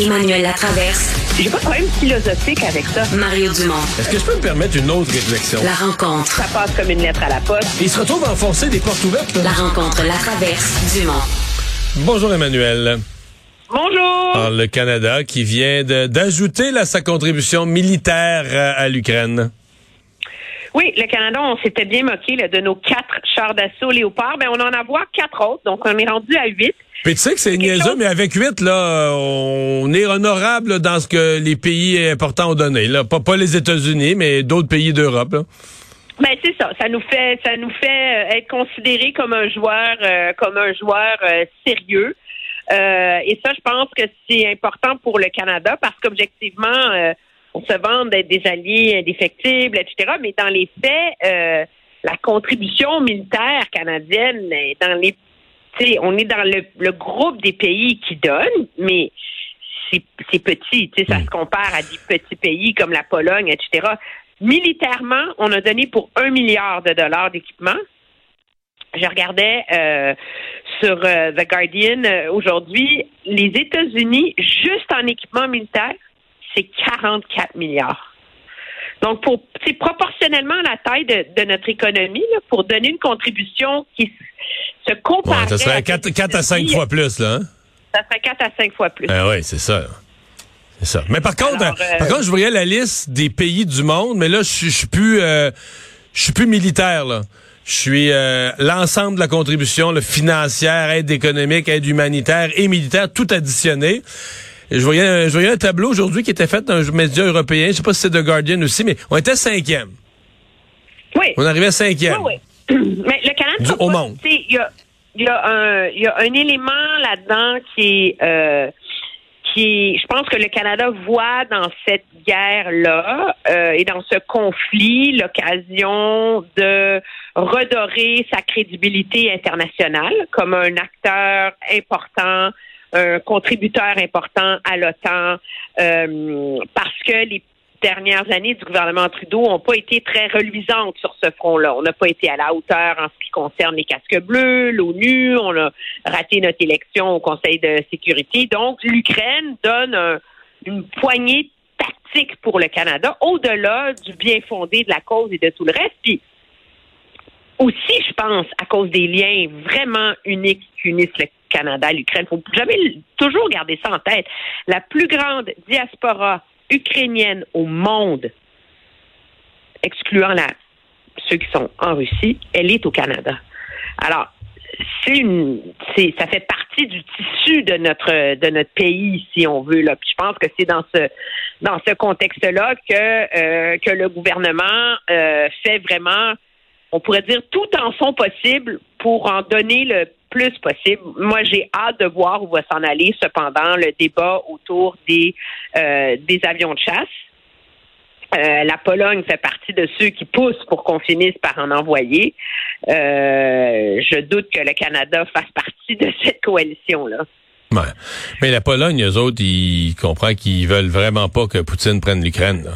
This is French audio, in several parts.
Emmanuel Latraverse. J'ai pas de problème philosophique avec ça. Mario Dumont. Est-ce que je peux me permettre une autre réflexion? La rencontre. Ça passe comme une lettre à la poste. Il se retrouve à enfoncer des portes ouvertes. La rencontre, la traverse, Dumont. Bonjour Emmanuel. Bonjour. Alors, le Canada qui vient d'ajouter là, sa contribution militaire euh, à l'Ukraine. Oui, le Canada, on s'était bien moqué là, de nos quatre chars d'assaut Léopard. Ben, on en a voir quatre autres, donc on est rendu à huit. Puis tu sais que c'est niaiseux, chose- mais avec huit, là, on est honorable dans ce que les pays importants ont donné. Là. Pas, pas les États-Unis, mais d'autres pays d'Europe. Ben c'est ça, ça nous fait, ça nous fait euh, être considéré comme un joueur, euh, comme un joueur euh, sérieux. Euh, et ça, je pense que c'est important pour le Canada parce qu'objectivement, euh, on se vend d'être des alliés indéfectibles, etc. Mais dans les faits, euh, la contribution militaire canadienne est dans les, tu sais, on est dans le, le groupe des pays qui donnent, mais c'est petit, ça se compare à des petits pays comme la Pologne, etc. Militairement, on a donné pour un milliard de dollars d'équipement. Je regardais euh, sur euh, The Guardian euh, aujourd'hui, les États-Unis, juste en équipement militaire, c'est 44 milliards. Donc, pour c'est proportionnellement à la taille de, de notre économie, là, pour donner une contribution qui se compare. Ouais, ça serait 4, à 5 fois plus. Là, hein? Ça serait 4 à 5 fois plus. Ah oui, c'est ça. C'est ça. Mais par contre, Alors, euh, par contre, je voyais la liste des pays du monde, mais là, je suis- je suis plus, euh, je suis plus militaire là. Je suis euh, l'ensemble de la contribution le financière, aide économique, aide humanitaire et militaire, tout additionné. Je voyais, un- je voyais un tableau aujourd'hui qui était fait dans un média européen. Je sais pas si c'est The Guardian aussi, mais on était cinquième. Oui. On arrivait cinquième. Oui, oui. Mais le Canada, au monde. tu sais, Il y a, y, a y a un élément là-dedans qui est, euh, qui je pense que le Canada voit dans cette guerre-là euh, et dans ce conflit l'occasion de redorer sa crédibilité internationale comme un acteur important, un contributeur important à l'OTAN, euh, parce que les dernières années du gouvernement Trudeau n'ont pas été très reluisantes sur ce front-là. On n'a pas été à la hauteur en ce qui concerne les casques bleus, l'ONU, on a raté notre élection au Conseil de sécurité. Donc, l'Ukraine donne un- une poignée tactique pour le Canada, au-delà du bien fondé de la cause et de tout le reste. Aussi, je pense, à cause des liens vraiment uniques qui unissent le Canada à l'Ukraine. Il faut jamais toujours garder ça en tête. La plus grande diaspora ukrainienne au monde, excluant ceux qui sont en Russie, elle est au Canada. Alors, une, ça fait partie du tissu de notre, de notre pays, si on veut. Là. Puis je pense que c'est dans ce, dans ce contexte-là que, euh, que le gouvernement euh, fait vraiment on pourrait dire tout en son possible pour en donner le plus possible. Moi, j'ai hâte de voir où va s'en aller, cependant, le débat autour des, euh, avions de chasse. Euh, la Pologne fait partie de ceux qui poussent pour qu'on finisse par en envoyer. Euh, je doute que le Canada fasse partie de cette coalition-là. Mais la Pologne, eux autres, ils comprennent qu'ils veulent vraiment pas que Poutine prenne l'Ukraine.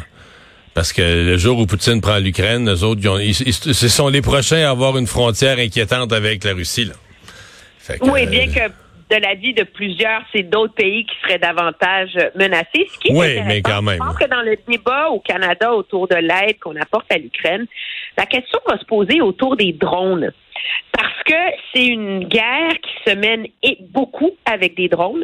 Parce que le jour où Poutine prend l'Ukraine, eux autres, ils ont- ils- ils- ce sont les prochains à avoir une frontière inquiétante avec la Russie. Là. Fait que, Oui, bien que de l'avis de plusieurs, c'est d'autres pays qui seraient davantage menacés. Ce qui est Oui, mais quand même. Je pense que dans le débat au Canada autour de l'aide qu'on apporte à l'Ukraine, la question va se poser autour des drones. Parce que c'est une guerre qui se mène et beaucoup avec des drones.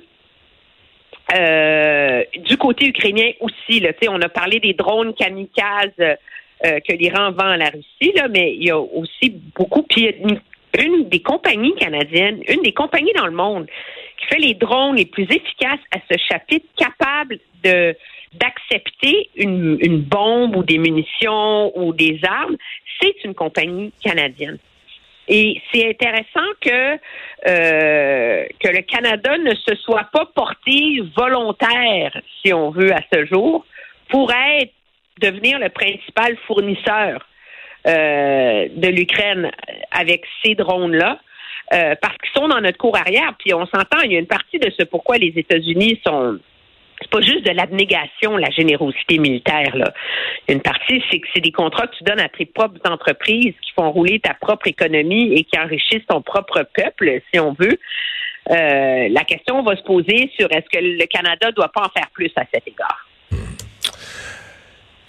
Euh, du côté ukrainien aussi, là, on a parlé des drones kamikazes euh, que l'Iran vend à la Russie, mais il y a aussi beaucoup. Puis une, des compagnies canadiennes, une des compagnies dans le monde qui fait les drones les plus efficaces à ce chapitre, capable d'accepter une, une bombe ou des munitions ou des armes, c'est une compagnie canadienne. Et c'est intéressant que euh, que le Canada ne se soit pas porté volontaire, si on veut, à ce jour, pour être devenir le principal fournisseur euh, de l'Ukraine avec ces drones-là. Euh, parce qu'ils sont dans notre cour arrière, puis on s'entend, il y a une partie de ce pourquoi les États-Unis sont c'est pas juste de l'abnégation, la générosité militaire. Là. Une partie, c'est que c'est des contrats que tu donnes à tes propres entreprises qui font rouler ta propre économie et qui enrichissent ton propre peuple, si on veut. Euh, la question va se poser sur est-ce que le Canada doit pas en faire plus à cet égard?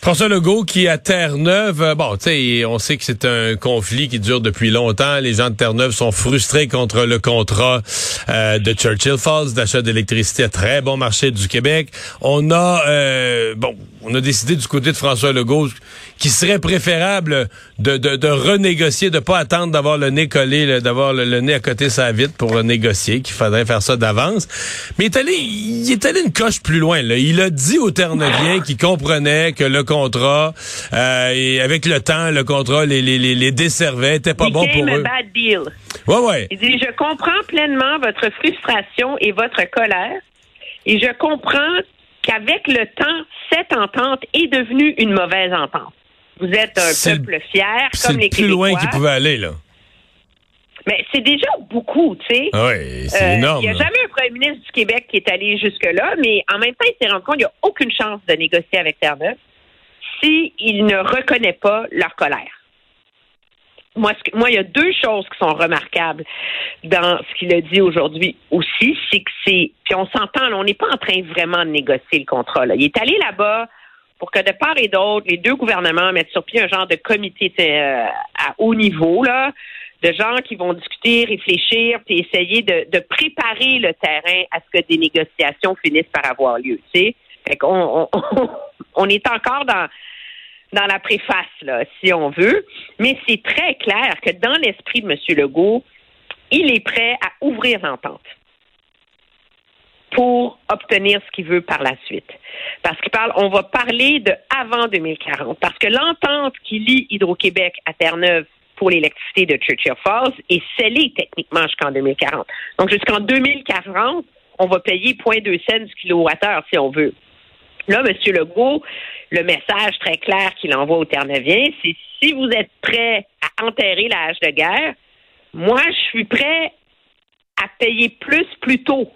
François Legault qui à Terre-Neuve, euh, bon, tu sais, on sait que c'est un conflit qui dure depuis longtemps. Les gens de Terre-Neuve sont frustrés contre le contrat euh, de Churchill Falls d'achat d'électricité à très bon marché du Québec. On a, euh, bon, on a décidé du côté de François Legault qu'il serait préférable de, de, de, renégocier, de pas attendre d'avoir le nez collé, d'avoir le, nez à côté sa vite pour négocier, qu'il faudrait faire ça d'avance. Mais il est allé, il est allé une coche plus loin. Là. Il a dit aux Terre-Neuviens qu'il comprenait que le contrat, euh, et avec le temps, le contrat les, les, les, les desservait, était pas bon pour eux. Bad deal. Ouais, ouais. Il dit, je comprends pleinement votre frustration et votre colère, et je comprends qu'avec le temps, cette entente est devenue une mauvaise entente. Vous êtes un peuple fier, comme les plus loin qu'il pouvait aller, là. Mais c'est déjà beaucoup, tu sais. Ah oui, c'est euh, énorme. Il n'y a jamais un premier ministre du Québec qui est allé jusque-là, mais en même temps, il s'est rendu compte qu'il n'y a aucune chance de négocier avec Terre-Neuve s'il ne reconnaît pas leur colère. Moi, moi, il y a deux choses qui sont remarquables dans ce qu'il a dit aujourd'hui aussi, c'est que c'est, puis on s'entend, on n'est pas en train vraiment de négocier le contrat. Là. Il est allé là-bas pour que de part et d'autre, les deux gouvernements mettent sur pied un genre de comité euh, à haut niveau, là, de gens qui vont discuter, réfléchir, puis essayer de, préparer le terrain à ce que des négociations finissent par avoir lieu. Tu fait on, on, on est encore dans dans la préface, là, si on veut, mais c'est très clair que dans l'esprit de M. Legault, il est prêt à ouvrir l'entente pour obtenir ce qu'il veut par la suite. Parce qu'il parle, on va parler de avant 2040, parce que l'entente qui lie Hydro-Québec à Terre-Neuve pour l'électricité de Churchill Falls est scellée techniquement jusqu'en 2040. Donc jusqu'en 2040, on va payer 0.2 cents du kilowattheure si on veut. Là, M. Legault, le message très clair qu'il envoie aux Terre-Neuviens, c'est si vous êtes prêts à enterrer l'âge de guerre, moi, je suis prêt à payer plus plus tôt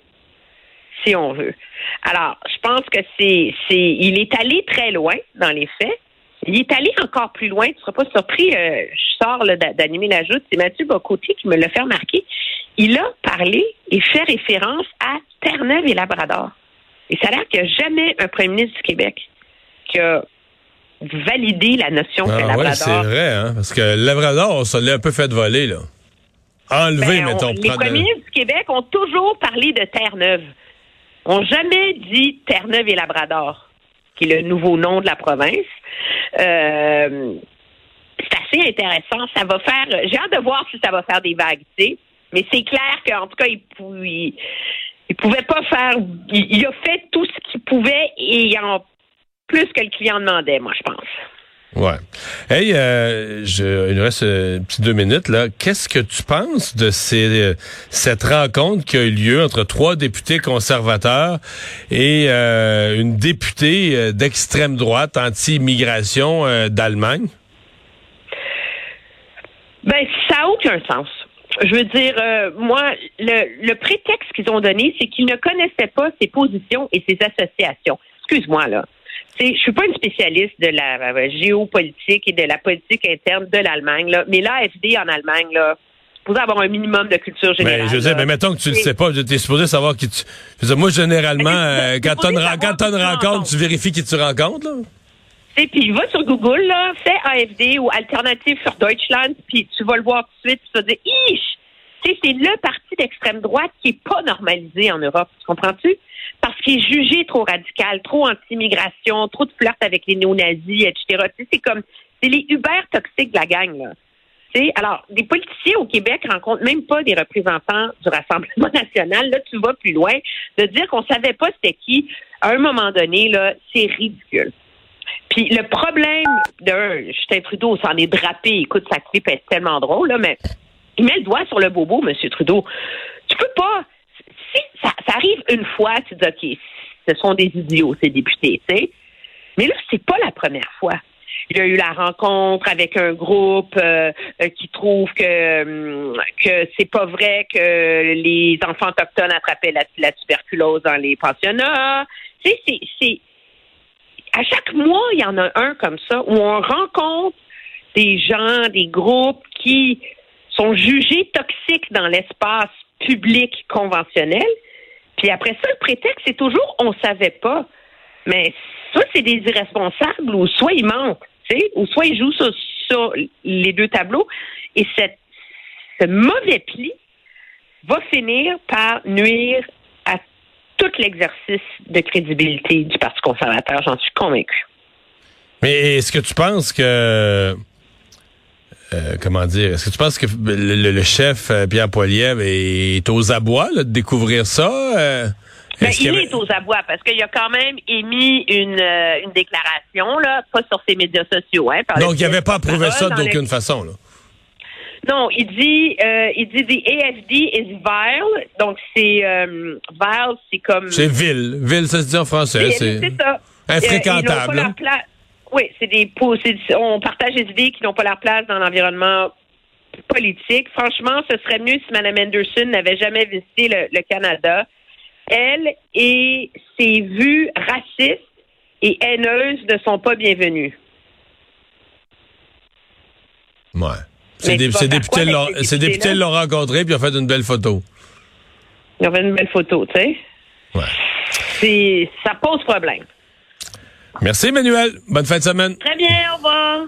si on veut. Alors, je pense que c'est, c'est, il est allé très loin dans les faits. Il est allé encore plus loin. Tu ne seras pas surpris. Euh, je sors d'animer la joute. C'est Mathieu Bocoté qui me l'a fait remarquer. Il a parlé et fait référence à Terre-Neuve et Labrador. Et ça a l'air qu'il n'y a jamais un premier ministre du Québec qui a validé la notion ah, que Labrador. Oui, c'est vrai, hein, parce que Labrador, on se l'est un peu fait voler, là. Enlevé, ben, mettons. les premiers ministres du Québec ont toujours parlé de Terre-Neuve ont jamais dit Terre-Neuve et Labrador, qui est le nouveau nom de la province. Euh, c'est assez intéressant. Ça va faire. J'ai hâte de voir si ça va faire des vagues, tu sais. Mais c'est clair qu'en tout cas, il, il, pouvait pas faire. Il, a fait tout ce qu'il pouvait et en plus que le client demandait, moi, je pense. Ouais. Hey, euh, je, il nous reste euh, petit deux minutes là. Qu'est-ce que tu penses de ces, euh, cette rencontre qui a eu lieu entre trois députés conservateurs et euh, une députée d'extrême droite anti-immigration d'Allemagne? Ben, ça n'a aucun sens. Je veux dire, moi, le, le prétexte qu'ils ont donné, c'est qu'ils ne connaissaient pas ses positions et ses associations. Excuse-moi, là je suis pas une spécialiste de la euh, géopolitique et de la politique interne de l'Allemagne, là, mais l'AFD en Allemagne, là, supposé avoir un minimum de culture générale. Mais je sais, mais mettons que tu le sais pas, tu es supposé savoir qui tu. Je moi, généralement, euh, quand une rencontre, tu vérifies qui tu rencontres, là. Et puis va sur Google, là, fais AFD ou Alternative für Deutschland, puis tu vas le voir tout de suite, tu vas dire, c'est le parti d'extrême droite qui est pas normalisé en Europe. Tu comprends-tu? parce qu'il est jugé trop radical, trop anti-immigration, trop de flirt avec les néo-nazis, etc. c'est comme, c'est les Uber toxiques de la gang, là. alors, des politiciens au Québec rencontrent même pas des représentants du Rassemblement national. Là, tu vas plus loin. De dire qu'on savait pas c'était qui, à un moment donné, là, c'est ridicule. Puis le problème de Justin Trudeau s'en est drapé. Écoute, sa clip est tellement drôle, là, mais il met le doigt sur le bobo, M. Trudeau. Tu peux pas. Si ça, ça arrive une fois, tu dis OK, ce sont des idiots, ces députés, tu sais. Mais là, c'est pas la première fois. Il y a eu la rencontre avec un groupe euh, euh, qui trouve que hum, que c'est pas vrai que les enfants autochtones attrapaient la, la tuberculose dans les pensionnats. Tu sais, c'est, c'est à chaque mois, il y en a un comme ça où on rencontre des gens, des groupes qui sont jugés toxiques dans l'espace public conventionnel. Puis après ça, le prétexte, c'est toujours on savait pas. Mais soit c'est des irresponsables ou soit ils mentent, ou soit ils jouent sur, sur les deux tableaux. Et cette, ce mauvais pli va finir par nuire à tout l'exercice de crédibilité du Parti conservateur, j'en suis convaincu. Mais est-ce que tu penses que euh, comment dire, est-ce que tu penses que le, le- le chef euh, Pierre Poilievre est aux abois là, de découvrir ça? Euh, Ben, il est aux abois parce qu'il a quand même émis une, euh, une déclaration, là, pas sur ses médias sociaux. Hein, par Donc, il n'avait pas approuvé ça le- d'aucune façon. Là. Non, il dit, euh, il dit the AFD is vile. Donc c'est euh, vile, c'est comme C'est vil. Vil, ça se dit en français. c'est ça. infréquentable, Euh, Oui, c'est des on partage des idées qui n'ont pas leur place dans l'environnement politique. Franchement, ce serait mieux si Mme Anderson n'avait jamais visité le, le Canada. Elle et ses vues racistes et haineuses ne sont pas bienvenues. Ouais. Ces dé- députés l'ont- rencontré puis ont fait une belle photo. Ils ont fait une belle photo, tu sais. Ouais. C'est- Ça pose problème. Merci, Emmanuel. Bonne fin de semaine. Très bien, au revoir.